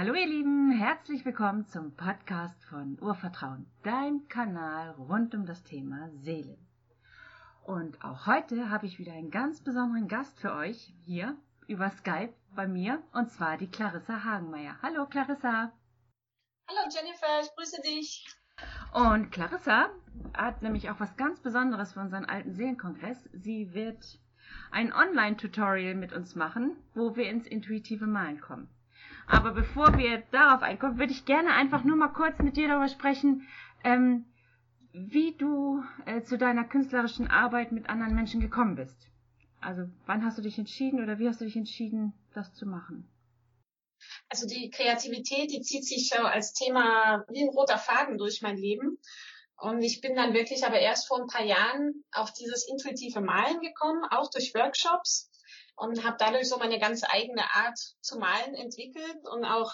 Hallo ihr Lieben, herzlich willkommen zum Podcast von Urvertrauen, dein Kanal rund um das Thema Seele. Und auch heute habe ich wieder einen ganz besonderen Gast für euch hier über Skype bei mir und zwar die Clarissa Hagenmeier. Hallo Clarissa. Hallo Jennifer, ich grüße dich. Und Clarissa hat nämlich auch was ganz Besonderes für unseren alten Seelenkongress. Sie wird ein Online-Tutorial mit uns machen, wo wir ins intuitive Malen kommen. Aber bevor wir darauf einkommen, würde ich gerne einfach nur mal kurz mit dir darüber sprechen, ähm, wie du äh, zu deiner künstlerischen Arbeit mit anderen Menschen gekommen bist. Also wann hast du dich entschieden oder wie hast du dich entschieden, das zu machen? Also die Kreativität, die zieht sich so als Thema wie ein roter Faden durch mein Leben. Und ich bin dann wirklich aber erst vor ein paar Jahren auf dieses intuitive Malen gekommen, auch durch Workshops und habe dadurch so meine ganz eigene Art zu malen entwickelt und auch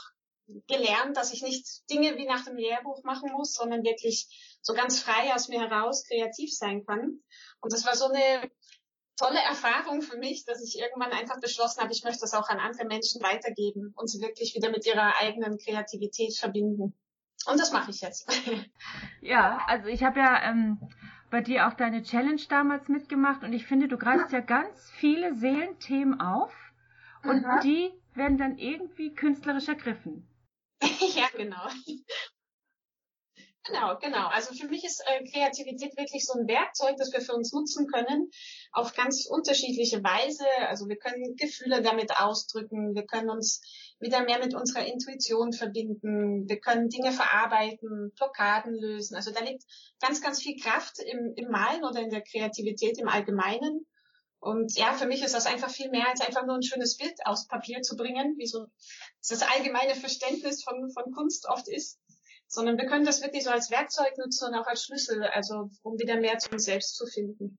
gelernt, dass ich nicht Dinge wie nach dem Lehrbuch machen muss, sondern wirklich so ganz frei aus mir heraus kreativ sein kann. Und das war so eine tolle Erfahrung für mich, dass ich irgendwann einfach beschlossen habe, ich möchte das auch an andere Menschen weitergeben und sie wirklich wieder mit ihrer eigenen Kreativität verbinden. Und das mache ich jetzt. Ja, also ich habe ja ähm, bei dir auch deine Challenge damals mitgemacht und ich finde, du greifst ja ganz viele Seelenthemen auf und mhm. die werden dann irgendwie künstlerisch ergriffen. ja, genau. Genau, genau. Also für mich ist äh, Kreativität wirklich so ein Werkzeug, das wir für uns nutzen können, auf ganz unterschiedliche Weise. Also wir können Gefühle damit ausdrücken, wir können uns wieder mehr mit unserer Intuition verbinden, wir können Dinge verarbeiten, Blockaden lösen. Also da liegt ganz, ganz viel Kraft im, im Malen oder in der Kreativität im Allgemeinen. Und ja, für mich ist das einfach viel mehr als einfach nur ein schönes Bild aufs Papier zu bringen, wie so das allgemeine Verständnis von, von Kunst oft ist sondern wir können das wirklich so als Werkzeug nutzen und auch als Schlüssel, also um wieder mehr zu uns selbst zu finden.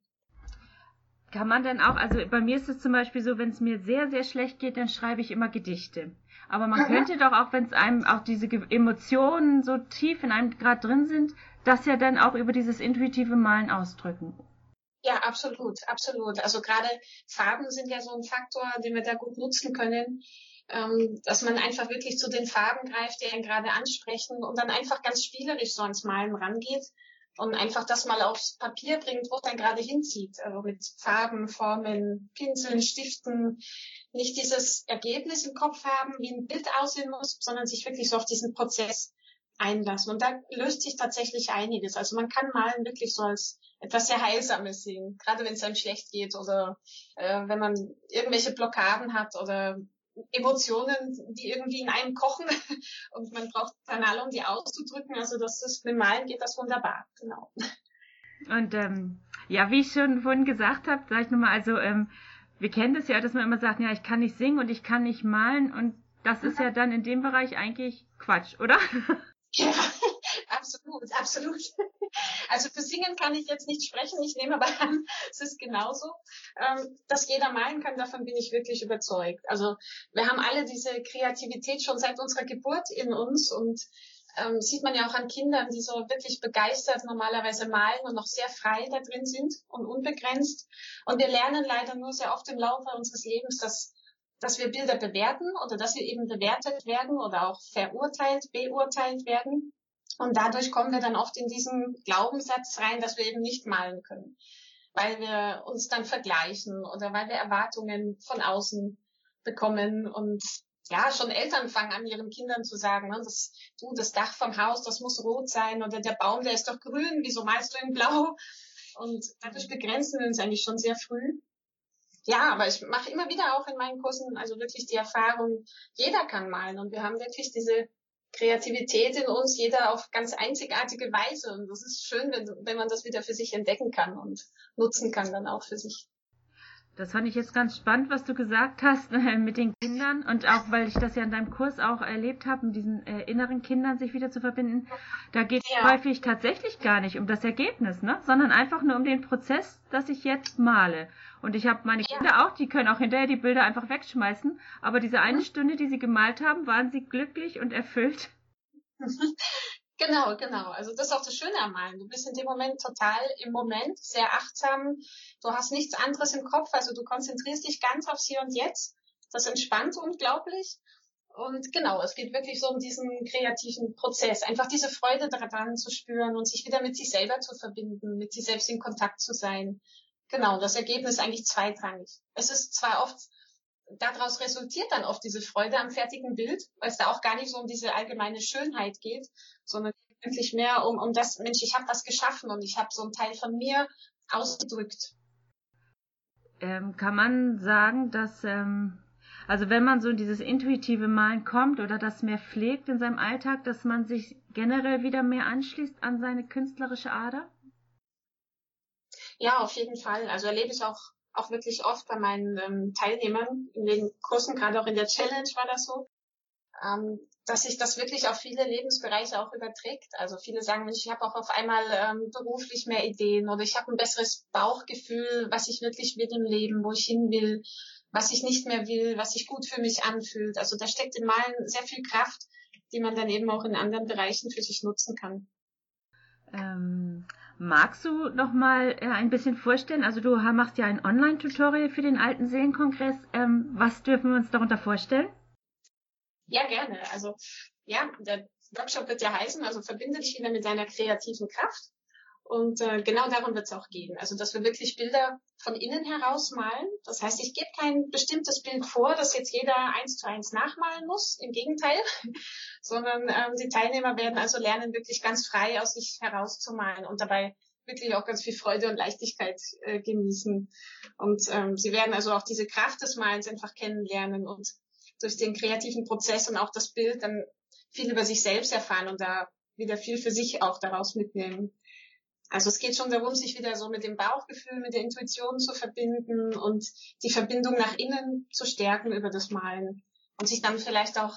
Kann man denn auch, also bei mir ist es zum Beispiel so, wenn es mir sehr, sehr schlecht geht, dann schreibe ich immer Gedichte. Aber man könnte doch auch, wenn es einem auch diese Emotionen so tief in einem gerade drin sind, das ja dann auch über dieses intuitive Malen ausdrücken. Ja, absolut, absolut. Also gerade Farben sind ja so ein Faktor, den wir da gut nutzen können ähm, dass man einfach wirklich zu den Farben greift, die einen gerade ansprechen und dann einfach ganz spielerisch so ans Malen rangeht und einfach das mal aufs Papier bringt, wo dann gerade hinzieht. Also mit Farben, Formen, Pinseln, Stiften. Nicht dieses Ergebnis im Kopf haben, wie ein Bild aussehen muss, sondern sich wirklich so auf diesen Prozess einlassen. Und da löst sich tatsächlich einiges. Also man kann Malen wirklich so als etwas sehr Heilsames sehen, gerade wenn es einem schlecht geht oder äh, wenn man irgendwelche Blockaden hat oder Emotionen, die irgendwie in einem kochen und man braucht Kanal, um die auszudrücken. Also das ist mit Malen geht das wunderbar, genau. Und ähm, ja, wie ich schon vorhin gesagt habe, sage ich nochmal, also ähm, wir kennen das ja, dass man immer sagt, ja, ich kann nicht singen und ich kann nicht malen und das ist ja dann in dem Bereich eigentlich Quatsch, oder? Ja, absolut, absolut. Also für Singen kann ich jetzt nicht sprechen, ich nehme aber an, es ist genauso. Ähm, dass jeder malen kann, davon bin ich wirklich überzeugt. Also wir haben alle diese Kreativität schon seit unserer Geburt in uns und ähm, sieht man ja auch an Kindern, die so wirklich begeistert normalerweise malen und noch sehr frei da drin sind und unbegrenzt. Und wir lernen leider nur sehr oft im Laufe unseres Lebens, dass dass wir Bilder bewerten oder dass wir eben bewertet werden oder auch verurteilt, beurteilt werden. Und dadurch kommen wir dann oft in diesen Glaubenssatz rein, dass wir eben nicht malen können, weil wir uns dann vergleichen oder weil wir Erwartungen von außen bekommen und ja, schon Eltern fangen an, ihren Kindern zu sagen, ne, das, du, das Dach vom Haus, das muss rot sein oder der Baum, der ist doch grün, wieso malst du in blau? Und dadurch begrenzen wir uns eigentlich schon sehr früh. Ja, aber ich mache immer wieder auch in meinen Kursen also wirklich die Erfahrung, jeder kann malen und wir haben wirklich diese Kreativität in uns, jeder auf ganz einzigartige Weise. Und das ist schön, wenn, wenn man das wieder für sich entdecken kann und nutzen kann dann auch für sich. Das fand ich jetzt ganz spannend, was du gesagt hast äh, mit den Kindern und auch, weil ich das ja in deinem Kurs auch erlebt habe, mit diesen äh, inneren Kindern sich wieder zu verbinden. Da geht es ja. häufig tatsächlich gar nicht um das Ergebnis, ne? sondern einfach nur um den Prozess, dass ich jetzt male. Und ich habe meine ja. Kinder auch, die können auch hinterher die Bilder einfach wegschmeißen, aber diese eine mhm. Stunde, die sie gemalt haben, waren sie glücklich und erfüllt. Genau, genau. Also das ist auch das Schöne am Malen. Du bist in dem Moment total im Moment, sehr achtsam. Du hast nichts anderes im Kopf. Also du konzentrierst dich ganz aufs Hier und Jetzt. Das entspannt unglaublich. Und genau, es geht wirklich so um diesen kreativen Prozess, einfach diese Freude daran zu spüren und sich wieder mit sich selber zu verbinden, mit sich selbst in Kontakt zu sein. Genau, das Ergebnis ist eigentlich zweitrangig. Es ist zwar oft, daraus resultiert dann oft diese Freude am fertigen Bild, weil es da auch gar nicht so um diese allgemeine Schönheit geht, sondern wirklich mehr um, um das, Mensch, ich habe was geschaffen und ich habe so einen Teil von mir ausgedrückt. Ähm, kann man sagen, dass ähm, also wenn man so in dieses intuitive Malen kommt oder das mehr pflegt in seinem Alltag, dass man sich generell wieder mehr anschließt an seine künstlerische Ader? Ja, auf jeden Fall. Also erlebe ich auch, auch wirklich oft bei meinen ähm, Teilnehmern in den Kursen, gerade auch in der Challenge war das so, ähm, dass sich das wirklich auf viele Lebensbereiche auch überträgt. Also viele sagen, ich habe auch auf einmal ähm, beruflich mehr Ideen oder ich habe ein besseres Bauchgefühl, was ich wirklich will im Leben, wo ich hin will was ich nicht mehr will, was sich gut für mich anfühlt. Also da steckt im Malen sehr viel Kraft, die man dann eben auch in anderen Bereichen für sich nutzen kann. Ähm, magst du noch mal äh, ein bisschen vorstellen? Also du machst ja ein Online-Tutorial für den Alten Seelenkongress. Ähm, was dürfen wir uns darunter vorstellen? Ja, gerne. Also ja, der Workshop wird ja heißen, also verbinde dich wieder mit deiner kreativen Kraft. Und äh, genau darum wird es auch gehen. Also dass wir wirklich Bilder von innen heraus malen. Das heißt, ich gebe kein bestimmtes Bild vor, das jetzt jeder eins zu eins nachmalen muss. Im Gegenteil, sondern ähm, die Teilnehmer werden also lernen, wirklich ganz frei aus sich herauszumalen und dabei wirklich auch ganz viel Freude und Leichtigkeit äh, genießen. Und ähm, sie werden also auch diese Kraft des Malens einfach kennenlernen und durch den kreativen Prozess und auch das Bild dann viel über sich selbst erfahren und da wieder viel für sich auch daraus mitnehmen. Also es geht schon darum, sich wieder so mit dem Bauchgefühl, mit der Intuition zu verbinden und die Verbindung nach innen zu stärken über das Malen und sich dann vielleicht auch,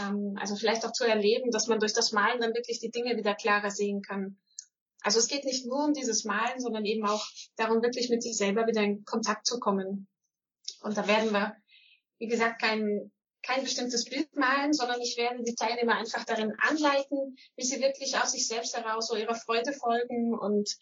ähm, also vielleicht auch zu erleben, dass man durch das Malen dann wirklich die Dinge wieder klarer sehen kann. Also es geht nicht nur um dieses Malen, sondern eben auch darum, wirklich mit sich selber wieder in Kontakt zu kommen. Und da werden wir, wie gesagt, keinen kein bestimmtes Bild malen, sondern ich werde die Teilnehmer einfach darin anleiten, wie sie wirklich aus sich selbst heraus so ihrer Freude folgen und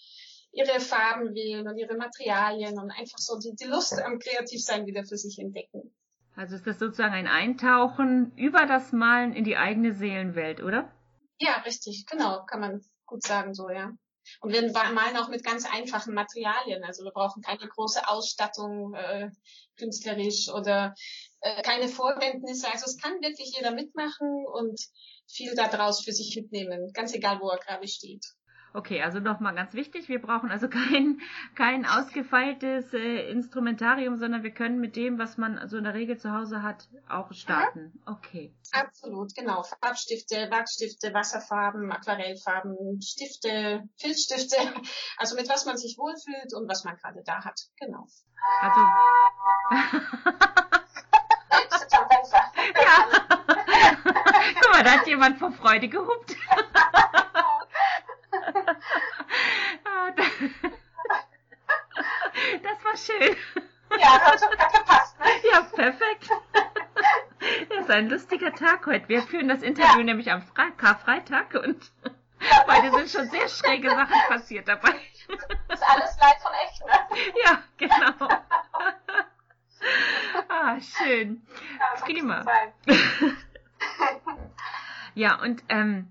ihre Farben wählen und ihre Materialien und einfach so die, die Lust am Kreativsein wieder für sich entdecken. Also ist das sozusagen ein Eintauchen über das Malen in die eigene Seelenwelt, oder? Ja, richtig, genau, kann man gut sagen so, ja. Und wir malen auch mit ganz einfachen Materialien. Also wir brauchen keine große Ausstattung äh, künstlerisch oder äh, keine Vorkenntnisse. Also es kann wirklich jeder mitmachen und viel daraus für sich mitnehmen, ganz egal, wo er gerade steht. Okay, also nochmal ganz wichtig, wir brauchen also kein, kein ausgefeiltes äh, Instrumentarium, sondern wir können mit dem, was man so in der Regel zu Hause hat, auch starten. Ja. Okay. Absolut, genau. Farbstifte, Wachsstifte, Wasserfarben, Aquarellfarben, Stifte, Filzstifte, also mit was man sich wohlfühlt und was man gerade da hat. Genau. Also ja. Guck mal, da hat jemand vor Freude gehupt. Das war schön. Ja, hat sogar gepasst, ne? Ja, perfekt. Das ist ein lustiger Tag heute. Wir führen das Interview ja. nämlich am Fre Karfreitag und heute sind schon sehr schräge Sachen passiert dabei. Das ist alles live von echt, ne? Ja, genau. Ah, schön. Ja, Prima. ja, und ähm,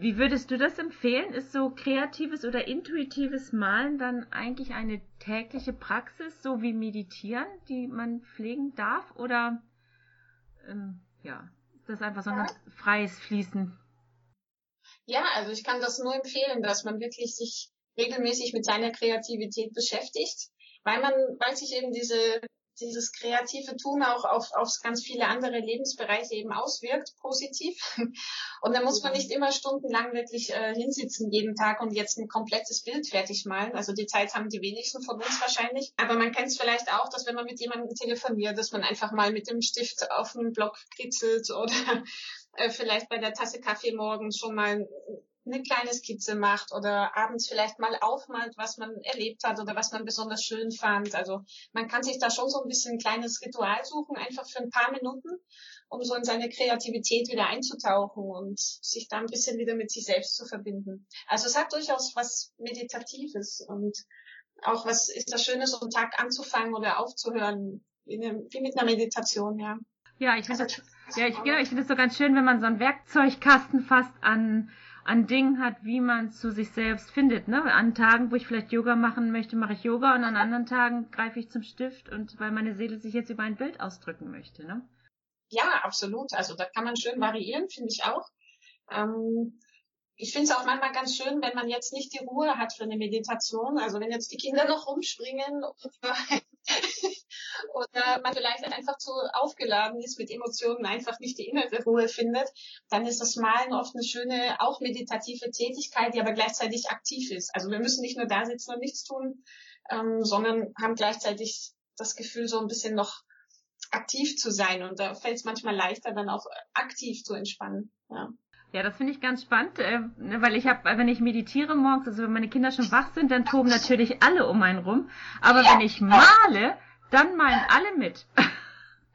wie würdest du das empfehlen? Ist so kreatives oder intuitives Malen dann eigentlich eine tägliche Praxis, so wie Meditieren, die man pflegen darf? Oder ähm, ja, ist das einfach so ein ganz freies Fließen? Ja, also ich kann das nur empfehlen, dass man wirklich sich regelmäßig mit seiner Kreativität beschäftigt, weil man, weil sich eben diese dieses kreative Tun auch auf, auf ganz viele andere Lebensbereiche eben auswirkt, positiv. Und da muss man nicht immer stundenlang wirklich äh, hinsitzen jeden Tag und jetzt ein komplettes Bild fertig malen. Also die Zeit haben die wenigsten von uns wahrscheinlich. Aber man kennt es vielleicht auch, dass wenn man mit jemandem telefoniert, dass man einfach mal mit dem Stift auf einen Block kritzelt oder äh, vielleicht bei der Tasse Kaffee morgens schon mal eine kleine Skizze macht oder abends vielleicht mal aufmalt, was man erlebt hat oder was man besonders schön fand. Also man kann sich da schon so ein bisschen ein kleines Ritual suchen, einfach für ein paar Minuten, um so in seine Kreativität wieder einzutauchen und sich da ein bisschen wieder mit sich selbst zu verbinden. Also es hat durchaus was Meditatives und auch was ist das Schöne, so einen Tag anzufangen oder aufzuhören, wie, eine, wie mit einer Meditation, ja. Ja, ich finde das Ja, ich, genau, ich finde es so ganz schön, wenn man so einen Werkzeugkasten fast an, an Dingen hat, wie man zu sich selbst findet. Ne? An Tagen, wo ich vielleicht Yoga machen möchte, mache ich Yoga und an anderen Tagen greife ich zum Stift und weil meine Seele sich jetzt über ein Bild ausdrücken möchte. Ne? Ja, absolut. Also da kann man schön variieren, finde ich auch. Ähm, ich finde es auch manchmal ganz schön, wenn man jetzt nicht die Ruhe hat für eine Meditation. Also wenn jetzt die Kinder noch rumspringen oder man vielleicht einfach zu aufgeladen ist mit Emotionen, einfach nicht die innere Ruhe findet, dann ist das Malen oft eine schöne, auch meditative Tätigkeit, die aber gleichzeitig aktiv ist. Also wir müssen nicht nur da sitzen und nichts tun, ähm, sondern haben gleichzeitig das Gefühl, so ein bisschen noch aktiv zu sein. Und da fällt es manchmal leichter, dann auch aktiv zu entspannen. Ja. Ja, das finde ich ganz spannend, äh, ne, weil ich habe, wenn ich meditiere morgens, also wenn meine Kinder schon wach sind, dann toben natürlich alle um einen rum. Aber ja. wenn ich male, dann malen alle mit.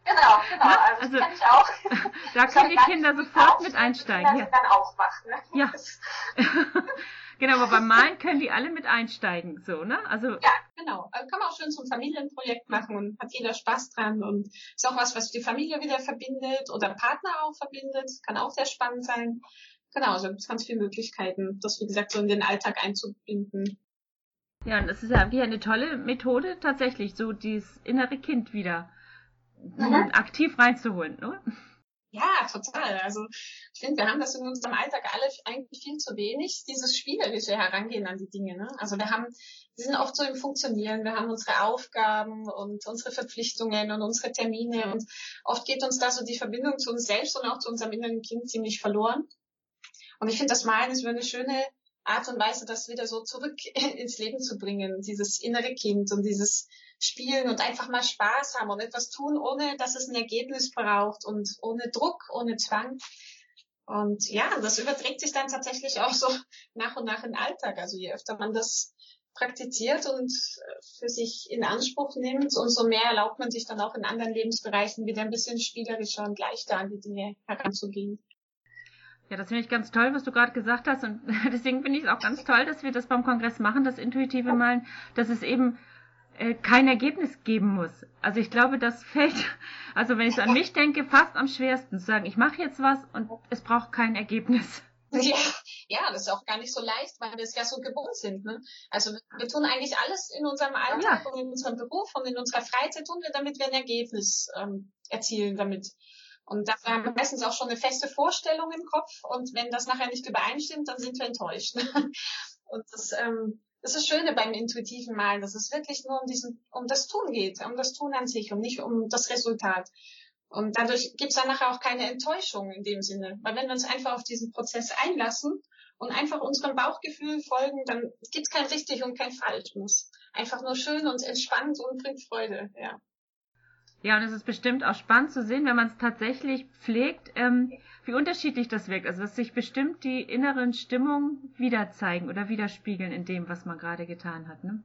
Genau, genau. Ne? Also, also kann ich auch. Da können die Kinder sofort mit einsteigen. Ja. dann auch wach, ne? Ja. genau, aber beim Malen können die alle mit einsteigen, so, ne? Also. Ja, genau. Also kann man auch schön zum Familienprojekt machen und hat jeder Spaß dran und ist auch was, was die Familie wieder verbindet oder Partner auch verbindet. Kann auch sehr spannend sein. Genau, also gibt es ganz viele Möglichkeiten, das wie gesagt so in den Alltag einzubinden. Ja, und das ist ja wirklich eine tolle Methode, tatsächlich, so dieses innere Kind wieder mhm. aktiv reinzuholen, ne? Ja, total. Also ich finde, wir haben das in unserem Alltag alle eigentlich viel zu wenig, dieses spielerische Herangehen an die Dinge. Ne? Also wir haben, wir sind oft so im Funktionieren, wir haben unsere Aufgaben und unsere Verpflichtungen und unsere Termine und oft geht uns da so die Verbindung zu uns selbst und auch zu unserem inneren Kind ziemlich verloren. Und ich finde, das Malen ist eine schöne Art und Weise, das wieder so zurück ins Leben zu bringen, dieses innere Kind und dieses Spielen und einfach mal Spaß haben und etwas tun, ohne dass es ein Ergebnis braucht und ohne Druck, ohne Zwang. Und ja, das überträgt sich dann tatsächlich auch so nach und nach in den Alltag. Also je öfter man das praktiziert und für sich in Anspruch nimmt, umso mehr erlaubt man sich dann auch in anderen Lebensbereichen wieder ein bisschen spielerischer und leichter an die Dinge heranzugehen. Ja, das finde ich ganz toll, was du gerade gesagt hast. Und deswegen finde ich es auch ganz toll, dass wir das beim Kongress machen, das intuitive Malen, dass es eben äh, kein Ergebnis geben muss. Also ich glaube, das fällt, also wenn ich so an mich denke, fast am schwersten zu sagen, ich mache jetzt was und es braucht kein Ergebnis. Ja, ja, das ist auch gar nicht so leicht, weil wir es ja so gewohnt sind. Ne? Also wir tun eigentlich alles in unserem Alltag ja. und in unserem Beruf und in unserer Freizeit tun wir, damit wir ein Ergebnis ähm, erzielen damit. Und da haben wir meistens auch schon eine feste Vorstellung im Kopf und wenn das nachher nicht übereinstimmt, dann sind wir enttäuscht. und das, ähm, das ist das Schöne beim intuitiven Malen, dass es wirklich nur um diesen, um das Tun geht, um das Tun an sich, um nicht um das Resultat. Und dadurch gibt es dann nachher auch keine Enttäuschung in dem Sinne. Weil wenn wir uns einfach auf diesen Prozess einlassen und einfach unserem Bauchgefühl folgen, dann gibt es kein richtig und kein falsch. Muss einfach nur schön und entspannt und bringt Freude, ja. Ja, und es ist bestimmt auch spannend zu sehen, wenn man es tatsächlich pflegt, ähm, wie unterschiedlich das wirkt. Also dass sich bestimmt die inneren Stimmungen wieder zeigen oder widerspiegeln in dem, was man gerade getan hat. Ne?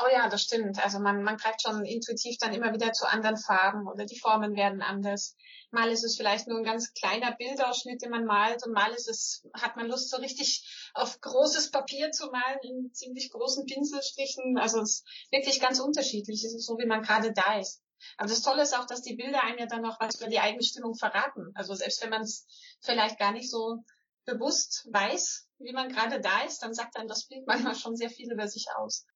Oh ja, das stimmt. Also man, man greift schon intuitiv dann immer wieder zu anderen Farben oder die Formen werden anders. Mal ist es vielleicht nur ein ganz kleiner Bildausschnitt, den man malt und mal ist es, hat man Lust so richtig auf großes Papier zu malen in ziemlich großen Pinselstrichen. Also es ist wirklich ganz unterschiedlich. Es ist so, wie man gerade da ist. Aber das Tolle ist auch, dass die Bilder einem ja dann noch was über die eigene Stimmung verraten. Also selbst wenn man es vielleicht gar nicht so bewusst weiß, wie man gerade da ist, dann sagt dann das Bild manchmal schon sehr viel über sich aus.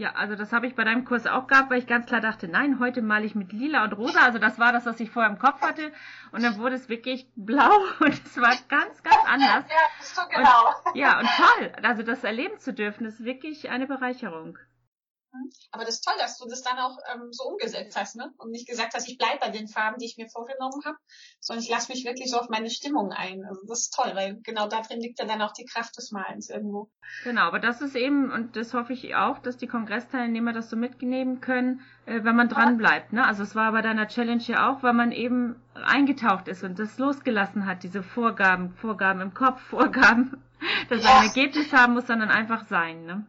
Ja, also das habe ich bei deinem Kurs auch gehabt, weil ich ganz klar dachte, nein, heute male ich mit lila und rosa. Also das war das, was ich vorher im Kopf hatte. Und dann wurde es wirklich blau und es war ganz, ganz anders. ja, so genau. Und, ja, und toll. Also das erleben zu dürfen, ist wirklich eine Bereicherung. Aber das ist toll, dass du das dann auch ähm, so umgesetzt hast, ne? Und nicht gesagt hast, ich bleibe bei den Farben, die ich mir vorgenommen habe, sondern ich lasse mich wirklich so auf meine Stimmung ein. Also das ist toll, weil genau da drin liegt ja dann auch die Kraft des Malens irgendwo. Genau, aber das ist eben, und das hoffe ich auch, dass die Kongressteilnehmer das so mitnehmen können, äh, wenn man dran bleibt. Ne? Also es war bei deiner Challenge ja auch, weil man eben eingetaucht ist und das losgelassen hat, diese Vorgaben, Vorgaben im Kopf, Vorgaben, dass ja. ein Ergebnis haben muss, sondern einfach sein. Ne?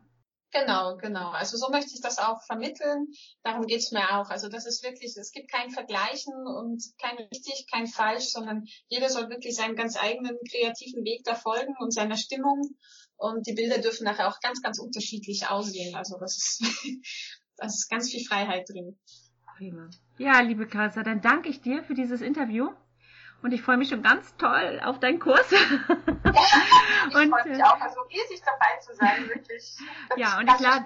Genau, genau. Also so möchte ich das auch vermitteln. Darum geht's mir auch. Also das ist wirklich, es gibt kein Vergleichen und kein richtig, kein falsch, sondern jeder soll wirklich seinen ganz eigenen kreativen Weg da folgen und seiner Stimmung. Und die Bilder dürfen nachher auch ganz, ganz unterschiedlich aussehen. Also das ist, das ist ganz viel Freiheit drin. Prima. Ja, liebe Carissa, dann danke ich dir für dieses Interview. Und ich freue mich schon ganz toll auf deinen Kurs. Ja, ich freue mich äh, auch, also riesig dabei zu sein, wirklich. Das ja, und ich, lade,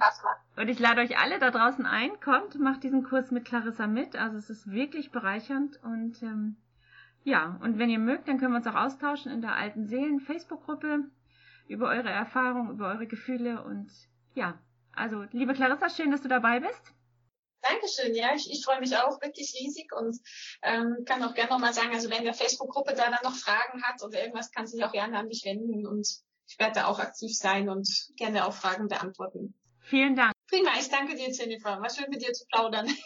und ich lade euch alle da draußen ein, kommt, macht diesen Kurs mit Clarissa mit. Also es ist wirklich bereichernd und ähm, ja, und wenn ihr mögt, dann können wir uns auch austauschen in der alten Seelen Facebook-Gruppe über eure Erfahrungen, über eure Gefühle und ja, also liebe Clarissa, schön, dass du dabei bist. Dankeschön, ja, ich, ich freue mich auch wirklich riesig und ähm, kann auch gerne nochmal sagen, also wenn der Facebook-Gruppe da dann noch Fragen hat oder irgendwas, kann sich auch gerne an mich wenden und ich werde da auch aktiv sein und gerne auch Fragen beantworten. Vielen Dank. Prima, ich danke dir, Jennifer. War schön mit dir zu plaudern.